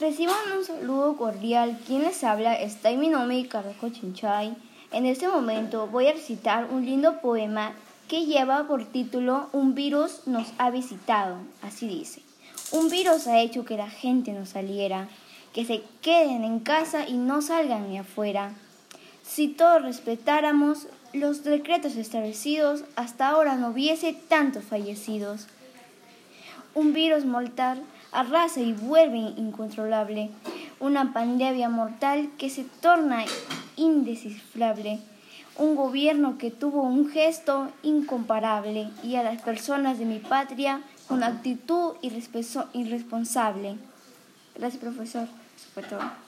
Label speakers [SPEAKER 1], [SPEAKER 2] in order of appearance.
[SPEAKER 1] Reciban un saludo cordial. Quien les habla está en mi nombre, Carraco Chinchay. En este momento voy a recitar un lindo poema que lleva por título Un virus nos ha visitado. Así dice. Un virus ha hecho que la gente no saliera, que se queden en casa y no salgan ni afuera. Si todos respetáramos los decretos establecidos, hasta ahora no hubiese tantos fallecidos. Un virus mortal arrasa y vuelve incontrolable, una pandemia mortal que se torna indescifrable, un gobierno que tuvo un gesto incomparable y a las personas de mi patria con actitud irresponsable. Gracias, profesor. Todo.